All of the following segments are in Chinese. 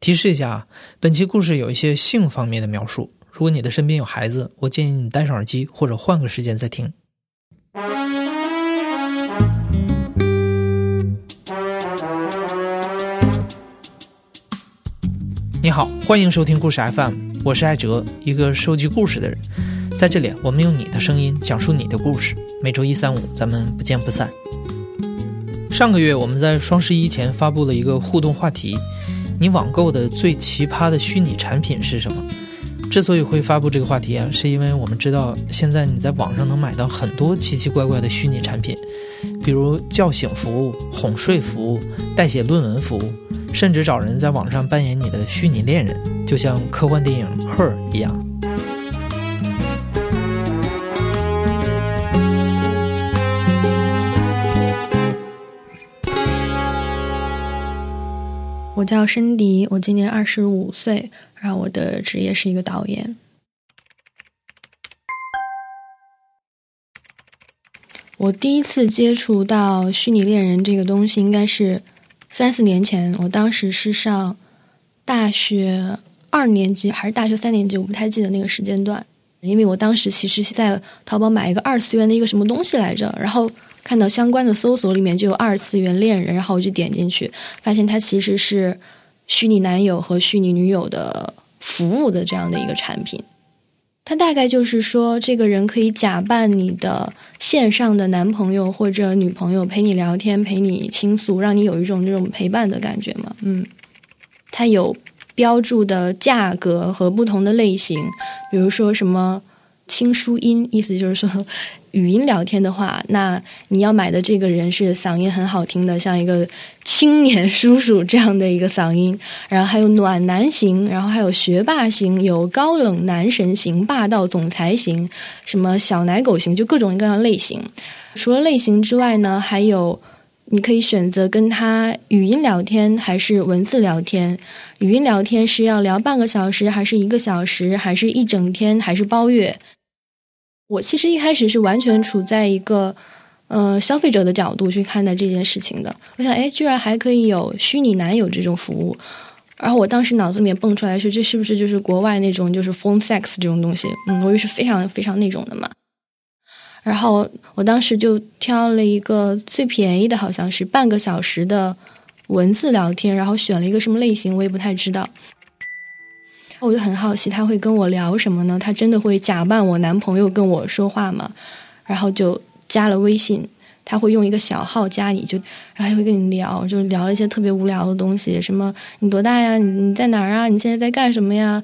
提示一下啊，本期故事有一些性方面的描述。如果你的身边有孩子，我建议你戴上耳机或者换个时间再听。你好，欢迎收听故事 FM，我是艾哲，一个收集故事的人。在这里，我们用你的声音讲述你的故事。每周一、三、五，咱们不见不散。上个月，我们在双十一前发布了一个互动话题：你网购的最奇葩的虚拟产品是什么？之所以会发布这个话题啊，是因为我们知道现在你在网上能买到很多奇奇怪怪的虚拟产品，比如叫醒服务、哄睡服务、代写论文服务，甚至找人在网上扮演你的虚拟恋人，就像科幻电影《Her》一样。我叫申迪，我今年二十五岁，然后我的职业是一个导演。我第一次接触到虚拟恋人这个东西，应该是三四年前。我当时是上大学二年级还是大学三年级，我不太记得那个时间段。因为我当时其实是在淘宝买一个二次元的一个什么东西来着，然后。看到相关的搜索里面就有二次元恋人，然后我就点进去，发现它其实是虚拟男友和虚拟女友的服务的这样的一个产品。它大概就是说，这个人可以假扮你的线上的男朋友或者女朋友，陪你聊天，陪你倾诉，让你有一种这种陪伴的感觉嘛。嗯，它有标注的价格和不同的类型，比如说什么轻书音，意思就是说。语音聊天的话，那你要买的这个人是嗓音很好听的，像一个青年叔叔这样的一个嗓音。然后还有暖男型，然后还有学霸型，有高冷男神型、霸道总裁型，什么小奶狗型，就各种各样类型。除了类型之外呢，还有你可以选择跟他语音聊天还是文字聊天。语音聊天是要聊半个小时，还是一个小时，还是一整天，还是包月？我其实一开始是完全处在一个，呃，消费者的角度去看待这件事情的。我想，哎，居然还可以有虚拟男友这种服务，然后我当时脑子里面蹦出来是，这是不是就是国外那种就是 phone sex 这种东西？嗯，我以为是非常非常那种的嘛。然后我当时就挑了一个最便宜的，好像是半个小时的文字聊天，然后选了一个什么类型，我也不太知道。我就很好奇他会跟我聊什么呢？他真的会假扮我男朋友跟我说话吗？然后就加了微信，他会用一个小号加你，就然后还会跟你聊，就聊一些特别无聊的东西，什么你多大呀？你你在哪儿啊？你现在在干什么呀？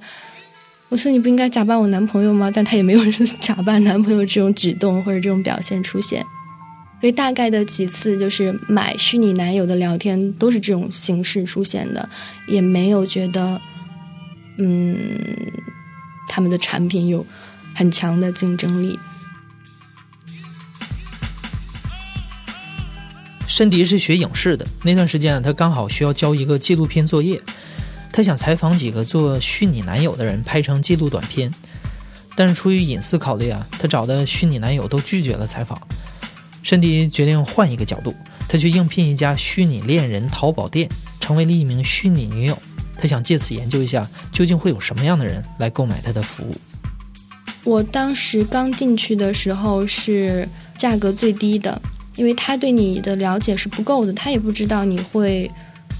我说你不应该假扮我男朋友吗？但他也没有 假扮男朋友这种举动或者这种表现出现，所以大概的几次就是买虚拟男友的聊天都是这种形式出现的，也没有觉得。嗯，他们的产品有很强的竞争力。申迪是学影视的，那段时间啊，他刚好需要交一个纪录片作业，他想采访几个做虚拟男友的人，拍成记录短片。但是出于隐私考虑啊，他找的虚拟男友都拒绝了采访。申迪决定换一个角度，他去应聘一家虚拟恋人淘宝店，成为了一名虚拟女友。想借此研究一下，究竟会有什么样的人来购买他的服务。我当时刚进去的时候是价格最低的，因为他对你的了解是不够的，他也不知道你会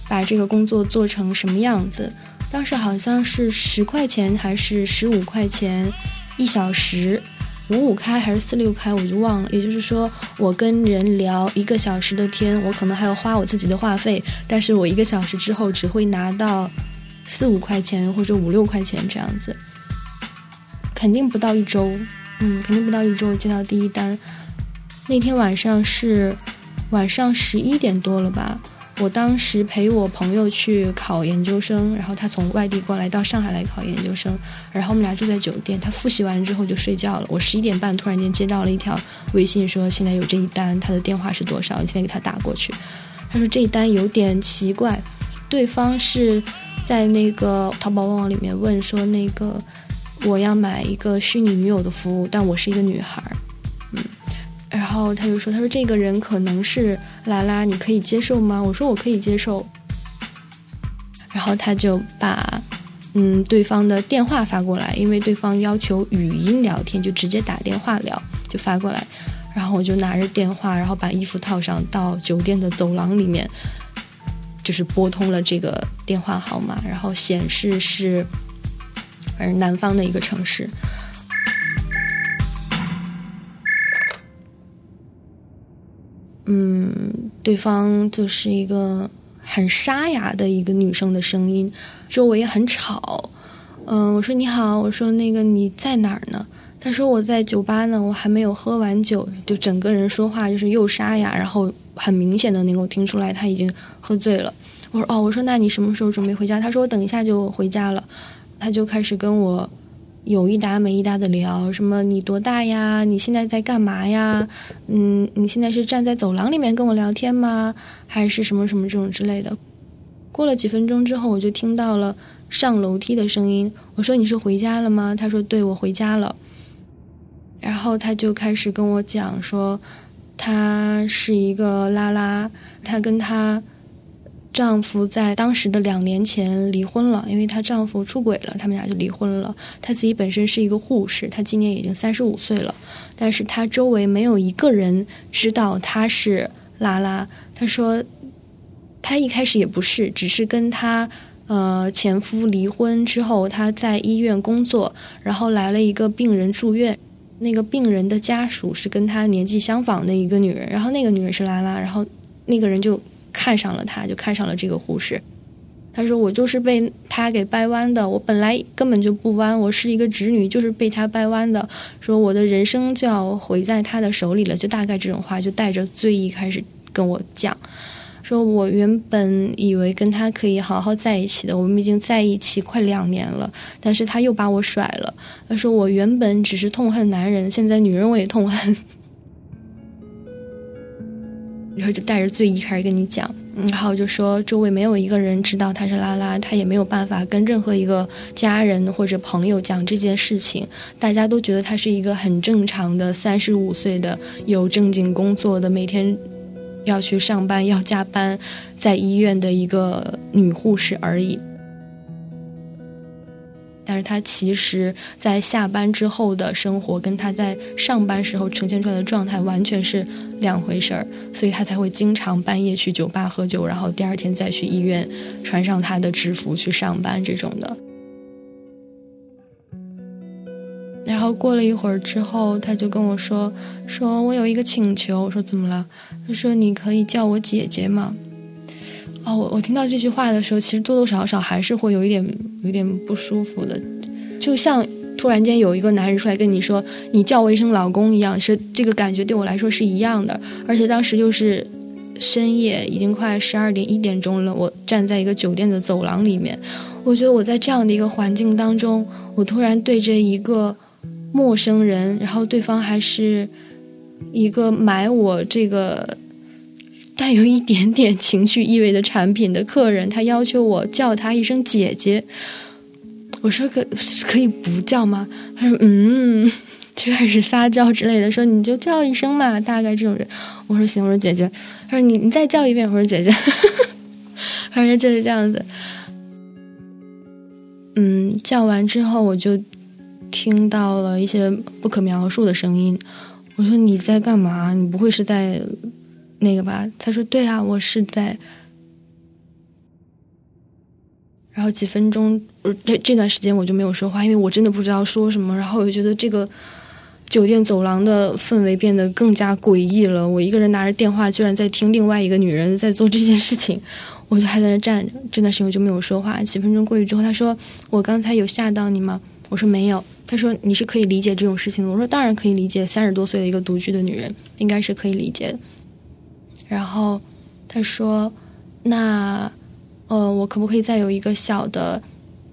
把这个工作做成什么样子。当时好像是十块钱还是十五块钱一小时，五五开还是四六开，我就忘了。也就是说，我跟人聊一个小时的天，我可能还要花我自己的话费，但是我一个小时之后只会拿到。四五块钱或者五六块钱这样子，肯定不到一周，嗯，肯定不到一周接到第一单。那天晚上是晚上十一点多了吧？我当时陪我朋友去考研究生，然后他从外地过来到上海来考研究生，然后我们俩住在酒店。他复习完之后就睡觉了。我十一点半突然间接到了一条微信，说现在有这一单，他的电话是多少？你现在给他打过去。他说这一单有点奇怪，对方是。在那个淘宝旺旺里面问说，那个我要买一个虚拟女友的服务，但我是一个女孩儿，嗯，然后他就说，他说这个人可能是拉拉，你可以接受吗？我说我可以接受。然后他就把嗯对方的电话发过来，因为对方要求语音聊天，就直接打电话聊，就发过来。然后我就拿着电话，然后把衣服套上，到酒店的走廊里面，就是拨通了这个电话号码，然后显示是反正南方的一个城市。嗯，对方就是一个很沙哑的一个女生的声音，周围很吵。嗯，我说你好，我说那个你在哪儿呢？他说我在酒吧呢，我还没有喝完酒，就整个人说话就是又沙哑，然后很明显的能够听出来他已经喝醉了。我说哦，我说那你什么时候准备回家？他说我等一下就回家了。他就开始跟我。有一搭没一搭的聊，什么你多大呀？你现在在干嘛呀？嗯，你现在是站在走廊里面跟我聊天吗？还是什么什么这种之类的？过了几分钟之后，我就听到了上楼梯的声音。我说你是回家了吗？他说对，我回家了。然后他就开始跟我讲说，她是一个拉拉，她跟她。丈夫在当时的两年前离婚了，因为她丈夫出轨了，他们俩就离婚了。她自己本身是一个护士，她今年已经三十五岁了，但是她周围没有一个人知道她是拉拉。她说，她一开始也不是，只是跟她呃前夫离婚之后，她在医院工作，然后来了一个病人住院，那个病人的家属是跟她年纪相仿的一个女人，然后那个女人是拉拉，然后那个人就。看上了她，就看上了这个护士。他说：“我就是被他给掰弯的，我本来根本就不弯，我是一个直女，就是被他掰弯的。说我的人生就要毁在他的手里了，就大概这种话，就带着醉意开始跟我讲。说我原本以为跟他可以好好在一起的，我们已经在一起快两年了，但是他又把我甩了。他说我原本只是痛恨男人，现在女人我也痛恨。”然后就带着醉意开始跟你讲，然后就说周围没有一个人知道他是拉拉，他也没有办法跟任何一个家人或者朋友讲这件事情。大家都觉得他是一个很正常的三十五岁的有正经工作的，每天要去上班要加班，在医院的一个女护士而已。但是她其实，在下班之后的生活，跟她在上班时候呈现出来的状态完全是两回事儿，所以她才会经常半夜去酒吧喝酒，然后第二天再去医院穿上她的制服去上班这种的。然后过了一会儿之后，他就跟我说：“说我有一个请求。”我说：“怎么了？”他说：“你可以叫我姐姐吗？”哦，我我听到这句话的时候，其实多多少少还是会有一点有点不舒服的，就像突然间有一个男人出来跟你说“你叫我一声老公”一样，是这个感觉对我来说是一样的。而且当时又是深夜，已经快十二点一点钟了，我站在一个酒店的走廊里面，我觉得我在这样的一个环境当中，我突然对着一个陌生人，然后对方还是一个买我这个。带有一点点情绪意味的产品的客人，他要求我叫他一声姐姐。我说可可以不叫吗？他说嗯，就开始撒娇之类的，说你就叫一声嘛，大概这种人。我说行，我说姐姐。他说你你再叫一遍，我说姐姐。反正就是这样子。嗯，叫完之后我就听到了一些不可描述的声音。我说你在干嘛？你不会是在？那个吧，他说对啊，我是在。然后几分钟，这这段时间我就没有说话，因为我真的不知道说什么。然后我就觉得这个酒店走廊的氛围变得更加诡异了。我一个人拿着电话，居然在听另外一个女人在做这件事情，我就还在那站着。这段时间我就没有说话。几分钟过去之后，他说：“我刚才有吓到你吗？”我说：“没有。”他说：“你是可以理解这种事情的。”我说：“当然可以理解，三十多岁的一个独居的女人，应该是可以理解的。”然后他说：“那，呃，我可不可以再有一个小的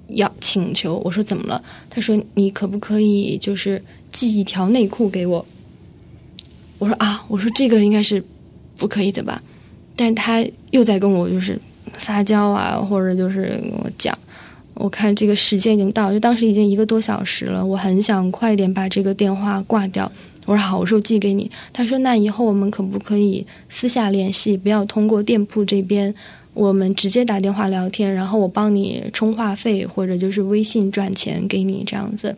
要请求？”我说：“怎么了？”他说：“你可不可以就是寄一条内裤给我？”我说：“啊，我说这个应该是不可以的吧？”但他又在跟我就是撒娇啊，或者就是跟我讲。我看这个时间已经到，就当时已经一个多小时了，我很想快点把这个电话挂掉。我说好，我说寄给你。他说那以后我们可不可以私下联系，不要通过店铺这边我们直接打电话聊天，然后我帮你充话费或者就是微信转钱给你这样子。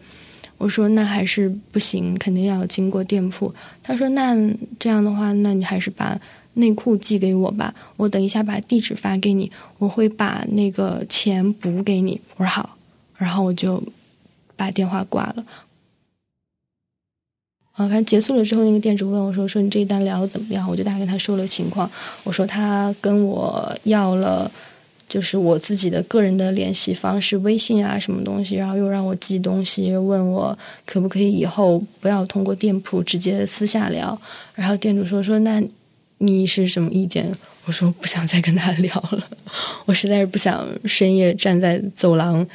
我说那还是不行，肯定要经过店铺。他说那这样的话，那你还是把内裤寄给我吧，我等一下把地址发给你，我会把那个钱补给你。我说好，然后我就把电话挂了。啊，反正结束了之后，那个店主问我说：“说你这一单聊的怎么样？”我就大概跟他说了情况。我说他跟我要了，就是我自己的个人的联系方式、微信啊什么东西，然后又让我寄东西，问我可不可以以后不要通过店铺直接私下聊。然后店主说：“说那你是什么意见？”我说：“不想再跟他聊了，我实在是不想深夜站在走廊，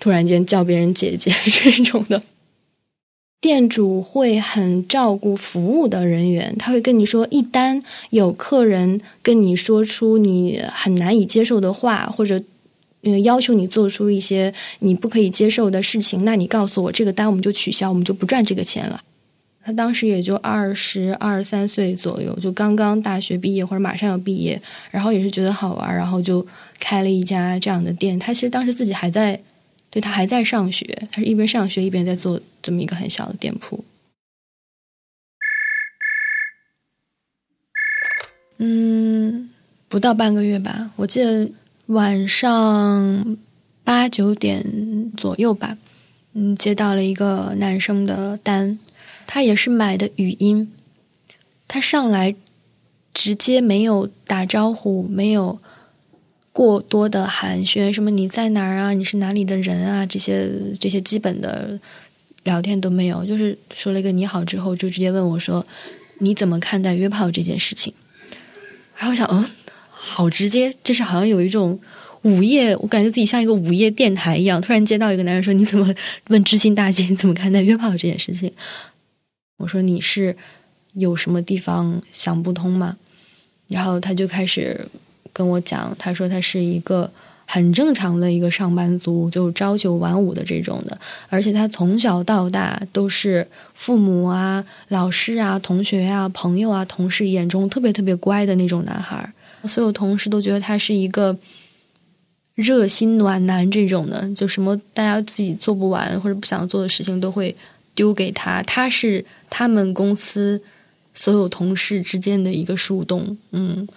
突然间叫别人姐姐这种的。”店主会很照顾服务的人员，他会跟你说，一单有客人跟你说出你很难以接受的话，或者要求你做出一些你不可以接受的事情，那你告诉我这个单我们就取消，我们就不赚这个钱了。他当时也就二十二三岁左右，就刚刚大学毕业或者马上要毕业，然后也是觉得好玩，然后就开了一家这样的店。他其实当时自己还在。对他还在上学，他是一边上学一边在做这么一个很小的店铺。嗯，不到半个月吧，我记得晚上八九点左右吧，嗯，接到了一个男生的单，他也是买的语音，他上来直接没有打招呼，没有。过多的寒暄，什么你在哪儿啊？你是哪里的人啊？这些这些基本的聊天都没有，就是说了一个你好之后，就直接问我说你怎么看待约炮这件事情？然后我想，嗯，好直接，就是好像有一种午夜，我感觉自己像一个午夜电台一样，突然接到一个男人说你怎么问知心大姐你怎么看待约炮这件事情？我说你是有什么地方想不通吗？然后他就开始。跟我讲，他说他是一个很正常的一个上班族，就朝九晚五的这种的，而且他从小到大都是父母啊、老师啊、同学啊、朋友啊、同事眼中特别特别乖的那种男孩，所有同事都觉得他是一个热心暖男这种的，就什么大家自己做不完或者不想做的事情都会丢给他，他是他们公司所有同事之间的一个树洞，嗯。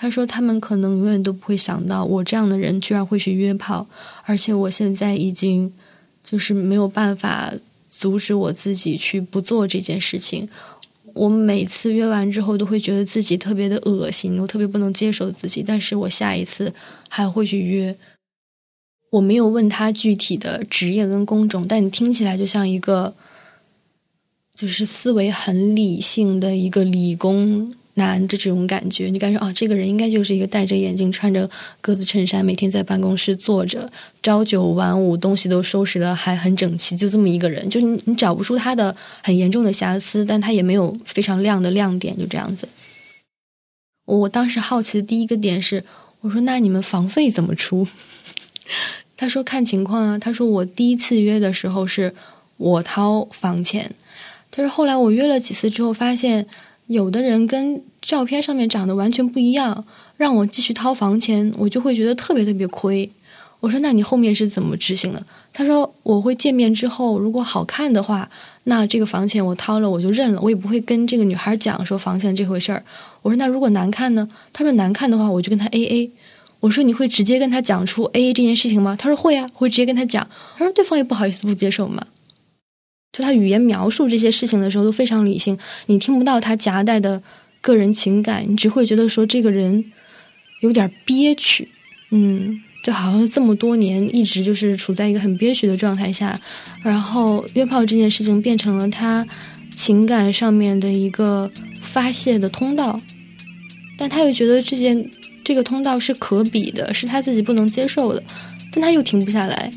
他说：“他们可能永远都不会想到，我这样的人居然会去约炮，而且我现在已经就是没有办法阻止我自己去不做这件事情。我每次约完之后，都会觉得自己特别的恶心，我特别不能接受自己。但是我下一次还会去约。我没有问他具体的职业跟工种，但你听起来就像一个就是思维很理性的一个理工。”男的这种感觉，你感觉啊，这个人应该就是一个戴着眼镜、穿着格子衬衫，每天在办公室坐着，朝九晚五，东西都收拾的还很整齐，就这么一个人，就你你找不出他的很严重的瑕疵，但他也没有非常亮的亮点，就这样子。我当时好奇的第一个点是，我说那你们房费怎么出？他说看情况啊。他说我第一次约的时候是我掏房钱，但是后来我约了几次之后发现。有的人跟照片上面长得完全不一样，让我继续掏房钱，我就会觉得特别特别亏。我说：“那你后面是怎么执行的？”他说：“我会见面之后，如果好看的话，那这个房钱我掏了，我就认了，我也不会跟这个女孩讲说房钱这回事儿。”我说：“那如果难看呢？”他说：“难看的话，我就跟他 A A。”我说：“你会直接跟他讲出 A A 这件事情吗？”他说：“会啊，会直接跟他讲。”他说：“对方也不好意思不接受嘛。”就他语言描述这些事情的时候都非常理性，你听不到他夹带的个人情感，你只会觉得说这个人有点憋屈，嗯，就好像这么多年一直就是处在一个很憋屈的状态下，然后约炮这件事情变成了他情感上面的一个发泄的通道，但他又觉得这件这个通道是可比的，是他自己不能接受的，但他又停不下来。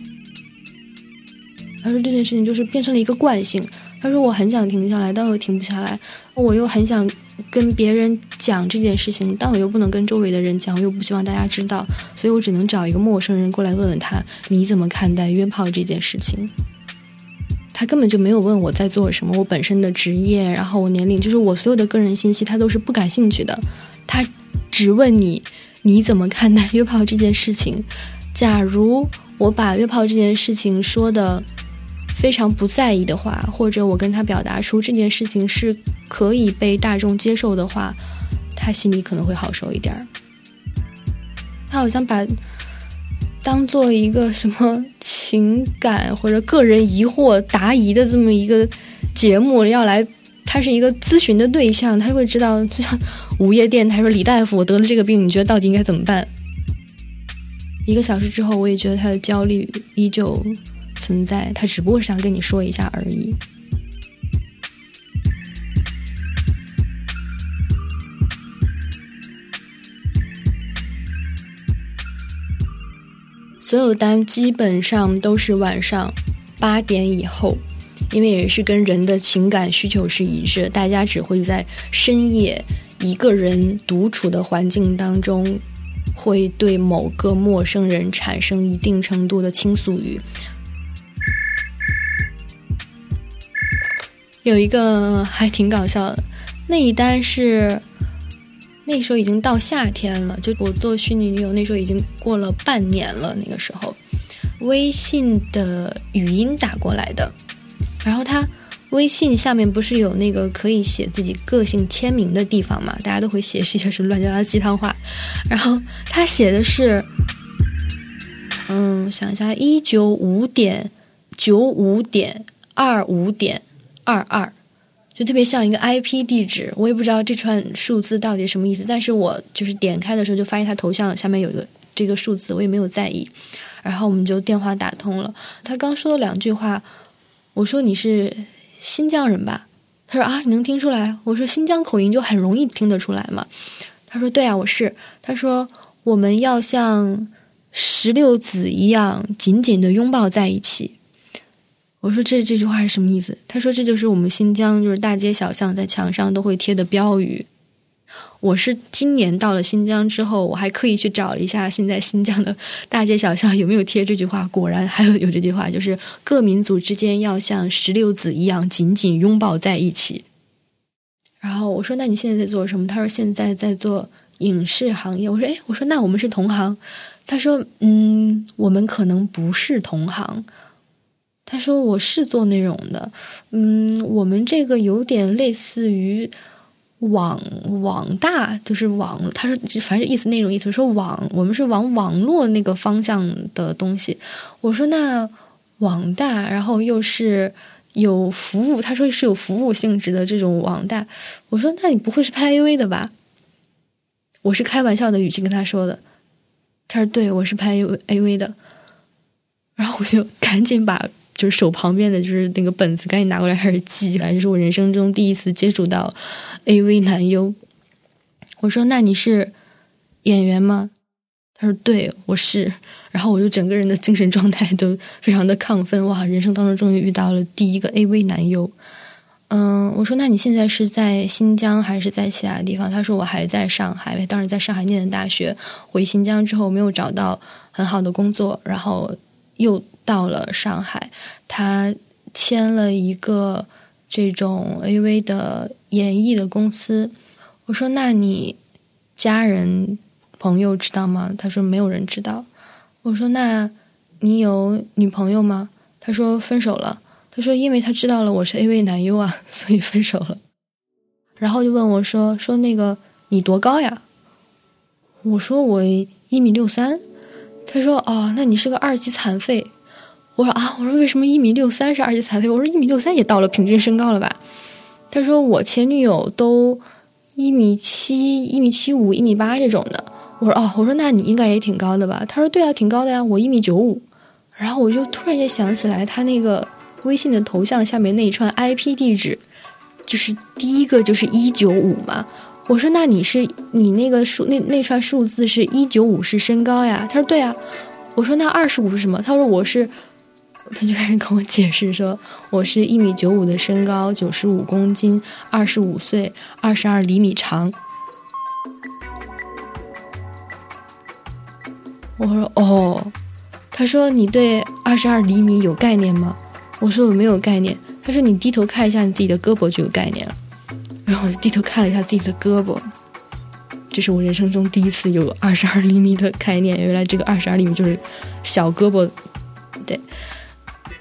他说这件事情就是变成了一个惯性。他说我很想停下来，但我又停不下来。我又很想跟别人讲这件事情，但我又不能跟周围的人讲，我又不希望大家知道，所以我只能找一个陌生人过来问问他你怎么看待约炮这件事情。他根本就没有问我在做什么，我本身的职业，然后我年龄，就是我所有的个人信息，他都是不感兴趣的。他只问你你怎么看待约炮这件事情？假如我把约炮这件事情说的非常不在意的话，或者我跟他表达出这件事情是可以被大众接受的话，他心里可能会好受一点儿。他好像把当做一个什么情感或者个人疑惑答疑的这么一个节目要来。他是一个咨询的对象，他会知道，就像午夜电台说：“李大夫，我得了这个病，你觉得到底应该怎么办？”一个小时之后，我也觉得他的焦虑依旧存在，他只不过是想跟你说一下而已。所有单基本上都是晚上八点以后。因为也是跟人的情感需求是一致，大家只会在深夜一个人独处的环境当中，会对某个陌生人产生一定程度的倾诉欲。有一个还挺搞笑的，那一单是那时候已经到夏天了，就我做虚拟女友那时候已经过了半年了，那个时候微信的语音打过来的。然后他微信下面不是有那个可以写自己个性签名的地方嘛？大家都会写一些什么乱七八糟鸡汤话。然后他写的是，嗯，想一下，一九五点九五点二五点二二，就特别像一个 IP 地址。我也不知道这串数字到底什么意思，但是我就是点开的时候就发现他头像下面有一个这个数字，我也没有在意。然后我们就电话打通了，他刚说了两句话。我说你是新疆人吧？他说啊，你能听出来？我说新疆口音就很容易听得出来嘛。他说对啊，我是。他说我们要像石榴籽一样紧紧的拥抱在一起。我说这这句话是什么意思？他说这就是我们新疆，就是大街小巷在墙上都会贴的标语。我是今年到了新疆之后，我还刻意去找了一下现在新疆的大街小巷有没有贴这句话。果然还有有这句话，就是各民族之间要像石榴籽一样紧紧拥抱在一起。然后我说：“那你现在在做什么？”他说：“现在在做影视行业。”我说：“哎，我说那我们是同行。”他说：“嗯，我们可能不是同行。”他说：“我是做内容的，嗯，我们这个有点类似于。”网网大就是网，他说就反正意思那种意思，说网我们是往网络那个方向的东西。我说那网大，然后又是有服务，他说是有服务性质的这种网大。我说那你不会是拍 AV 的吧？我是开玩笑的语气跟他说的。他说对，我是拍 AV 的。然后我就赶紧把。就是手旁边的就是那个本子，赶紧拿过来开始记。来，这是我人生中第一次接触到 AV 男优。我说：“那你是演员吗？”他说：“对，我是。”然后我就整个人的精神状态都非常的亢奋。哇，人生当中终于遇到了第一个 AV 男优。嗯，我说：“那你现在是在新疆还是在其他地方？”他说：“我还在上海，当时在上海念的大学。回新疆之后没有找到很好的工作，然后又。”到了上海，他签了一个这种 AV 的演艺的公司。我说：“那你家人朋友知道吗？”他说：“没有人知道。”我说：“那你有女朋友吗？”他说：“分手了。”他说：“因为他知道了我是 AV 男优啊，所以分手了。”然后就问我说：“说那个你多高呀？”我说：“我一米六三。”他说：“哦，那你是个二级残废。”我说啊，我说为什么一米六三是二级残废？我说一米六三也到了平均身高了吧？他说我前女友都一米七、一米七五、一米八这种的。我说哦，我说那你应该也挺高的吧？他说对啊，挺高的呀，我一米九五。然后我就突然间想起来，他那个微信的头像下面那一串 IP 地址，就是第一个就是一九五嘛。我说那你是你那个数那那串数字是一九五是身高呀？他说对啊。我说那二十五是什么？他说我是。他就开始跟我解释说：“我是一米九五的身高，九十五公斤，二十五岁，二十二厘米长。”我说：“哦。”他说：“你对二十二厘米有概念吗？”我说：“我没有概念。”他说：“你低头看一下你自己的胳膊就有概念了。”然后我就低头看了一下自己的胳膊，这是我人生中第一次有二十二厘米的概念。原来这个二十二厘米就是小胳膊。对，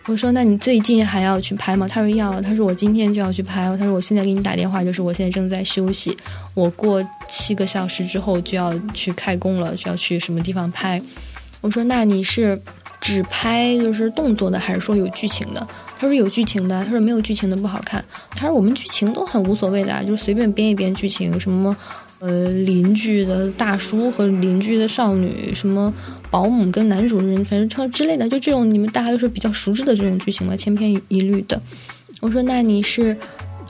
我说那你最近还要去拍吗？他说要。他说我今天就要去拍。他说我现在给你打电话，就是我现在正在休息，我过七个小时之后就要去开工了，就要去什么地方拍。我说那你是？只拍就是动作的，还是说有剧情的？他说有剧情的。他说没有剧情的不好看。他说我们剧情都很无所谓的，就是随便编一编剧情，什么呃邻居的大叔和邻居的少女，什么保姆跟男主人，反正之类的，就这种你们大家都是比较熟知的这种剧情嘛，千篇一律的。我说那你是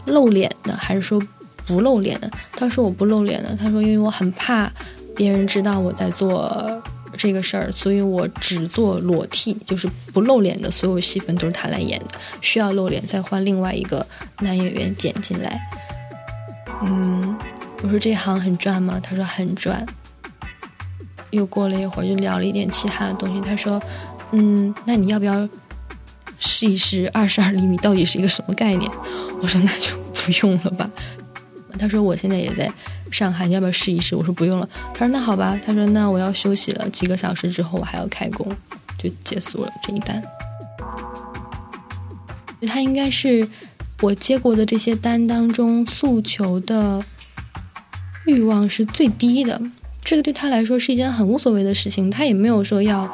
露脸的，还是说不露脸的？他说我不露脸的。他说因为我很怕别人知道我在做。这个事儿，所以我只做裸替，就是不露脸的所有戏份都是他来演的。需要露脸，再换另外一个男演员剪进来。嗯，我说这行很赚吗？他说很赚。又过了一会儿，就聊了一点其他的东西。他说，嗯，那你要不要试一试二十二厘米到底是一个什么概念？我说那就不用了吧。他说我现在也在。上海，你要不要试一试？我说不用了。他说那好吧。他说那我要休息了，几个小时之后我还要开工，就结束了这一单。他应该是我接过的这些单当中诉求的欲望是最低的，这个对他来说是一件很无所谓的事情。他也没有说要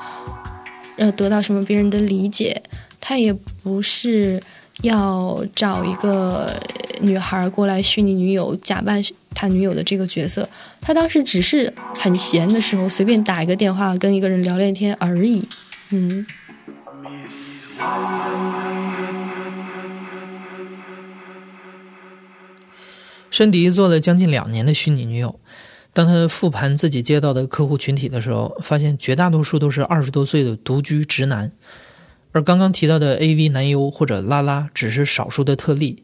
要得到什么别人的理解，他也不是要找一个。女孩过来虚拟女友，假扮他女友的这个角色，他当时只是很闲的时候，随便打一个电话跟一个人聊聊天而已。嗯。申迪做了将近两年的虚拟女友，当他复盘自己接到的客户群体的时候，发现绝大多数都是二十多岁的独居直男，而刚刚提到的 AV 男优或者拉拉只是少数的特例。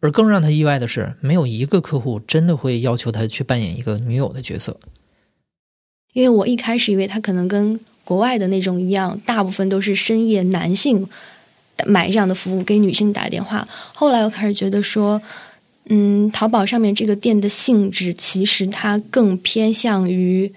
而更让他意外的是，没有一个客户真的会要求他去扮演一个女友的角色。因为我一开始以为他可能跟国外的那种一样，大部分都是深夜男性买这样的服务给女性打电话。后来我开始觉得说，嗯，淘宝上面这个店的性质其实它更偏向于。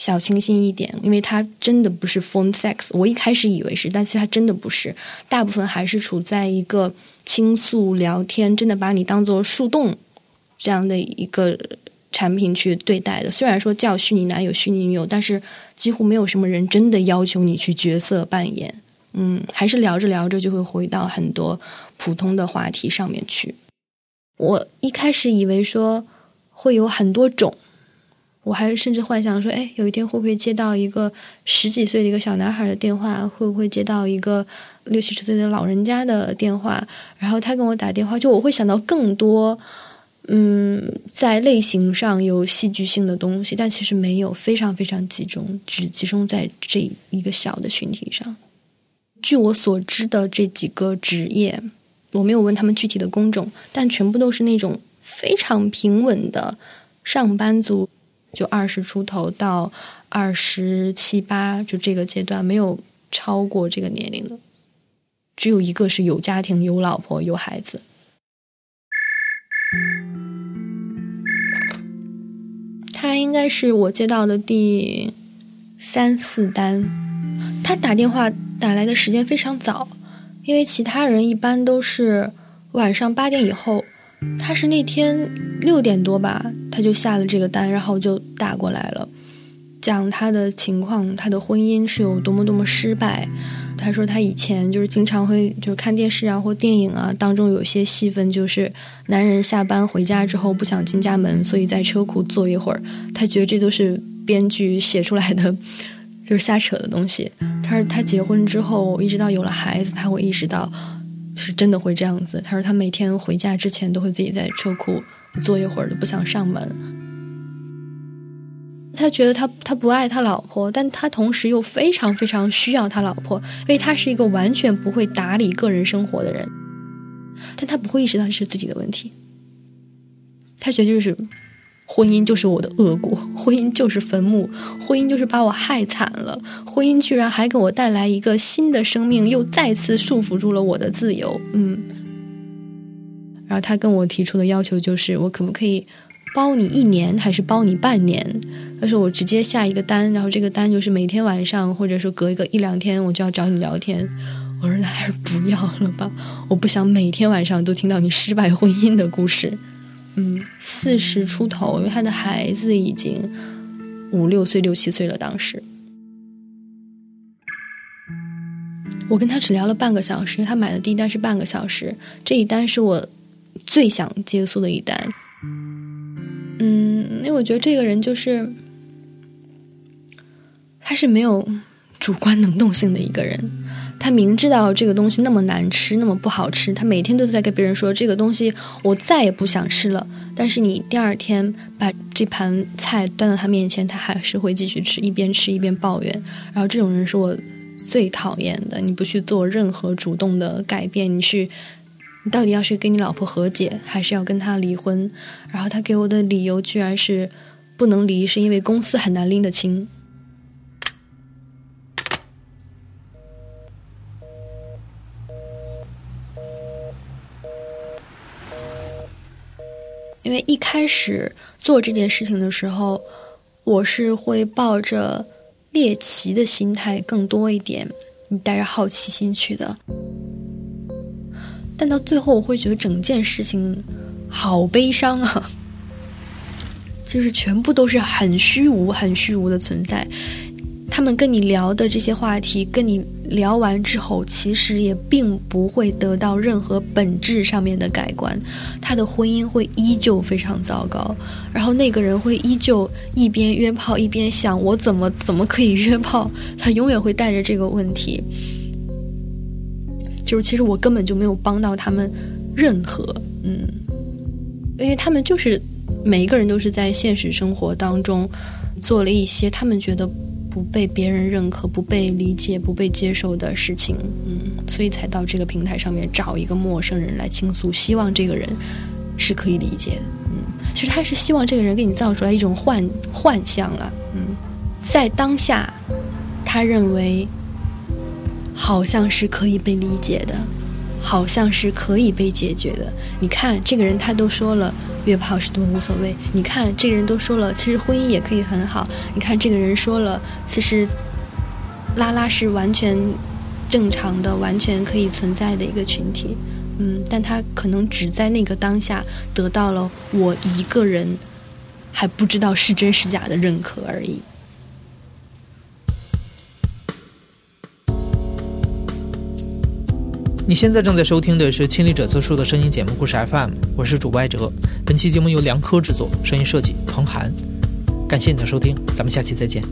小清新一点，因为它真的不是 phone sex。我一开始以为是，但是它真的不是。大部分还是处在一个倾诉聊天，真的把你当做树洞这样的一个产品去对待的。虽然说叫虚拟男友、虚拟女友，但是几乎没有什么人真的要求你去角色扮演。嗯，还是聊着聊着就会回到很多普通的话题上面去。我一开始以为说会有很多种。我还甚至幻想说，哎，有一天会不会接到一个十几岁的一个小男孩的电话？会不会接到一个六七十岁的老人家的电话？然后他跟我打电话，就我会想到更多，嗯，在类型上有戏剧性的东西，但其实没有，非常非常集中，只集中在这一个小的群体上。据我所知的这几个职业，我没有问他们具体的工种，但全部都是那种非常平稳的上班族。就二十出头到二十七八，就这个阶段没有超过这个年龄的，只有一个是有家庭、有老婆、有孩子。他应该是我接到的第三四单，他打电话打来的时间非常早，因为其他人一般都是晚上八点以后。他是那天六点多吧，他就下了这个单，然后就打过来了，讲他的情况，他的婚姻是有多么多么失败。他说他以前就是经常会就是看电视啊或电影啊当中有些戏份，就是男人下班回家之后不想进家门，所以在车库坐一会儿。他觉得这都是编剧写出来的，就是瞎扯的东西。他说他结婚之后，一直到有了孩子，他会意识到。是真的会这样子。他说他每天回家之前都会自己在车库坐一会儿，都不想上门。他觉得他他不爱他老婆，但他同时又非常非常需要他老婆，因为他是一个完全不会打理个人生活的人。但他不会意识到这是自己的问题。他觉得就是。婚姻就是我的恶果，婚姻就是坟墓，婚姻就是把我害惨了，婚姻居然还给我带来一个新的生命，又再次束缚住了我的自由。嗯，然后他跟我提出的要求就是，我可不可以包你一年还是包你半年？他说我直接下一个单，然后这个单就是每天晚上或者说隔一个一两天我就要找你聊天。我说那还是不要了吧，我不想每天晚上都听到你失败婚姻的故事。嗯，四十出头，因为他的孩子已经五六岁、六七岁了。当时我跟他只聊了半个小时，他买的第一单是半个小时，这一单是我最想结束的一单。嗯，因为我觉得这个人就是他是没有主观能动性的一个人。他明知道这个东西那么难吃，那么不好吃，他每天都在跟别人说这个东西我再也不想吃了。但是你第二天把这盘菜端到他面前，他还是会继续吃，一边吃一边抱怨。然后这种人是我最讨厌的。你不去做任何主动的改变，你是你到底要是跟你老婆和解，还是要跟他离婚？然后他给我的理由居然是不能离，是因为公司很难拎得清。因为一开始做这件事情的时候，我是会抱着猎奇的心态更多一点，你带着好奇心去的。但到最后，我会觉得整件事情好悲伤啊，就是全部都是很虚无、很虚无的存在。他们跟你聊的这些话题，跟你聊完之后，其实也并不会得到任何本质上面的改观。他的婚姻会依旧非常糟糕，然后那个人会依旧一边约炮一边想我怎么怎么可以约炮。他永远会带着这个问题，就是其实我根本就没有帮到他们任何，嗯，因为他们就是每一个人都是在现实生活当中做了一些他们觉得。不被别人认可、不被理解、不被接受的事情，嗯，所以才到这个平台上面找一个陌生人来倾诉，希望这个人是可以理解的，嗯，其实他是希望这个人给你造出来一种幻幻象了，嗯，在当下，他认为好像是可以被理解的。好像是可以被解决的。你看，这个人他都说了约炮是多无所谓。你看，这个人都说了，其实婚姻也可以很好。你看，这个人说了，其实拉拉是完全正常的，完全可以存在的一个群体。嗯，但他可能只在那个当下得到了我一个人还不知道是真是假的认可而已。你现在正在收听的是《亲历者自述》的声音节目故事 FM，我是主播艾哲。本期节目由梁科制作，声音设计彭涵。感谢你的收听，咱们下期再见。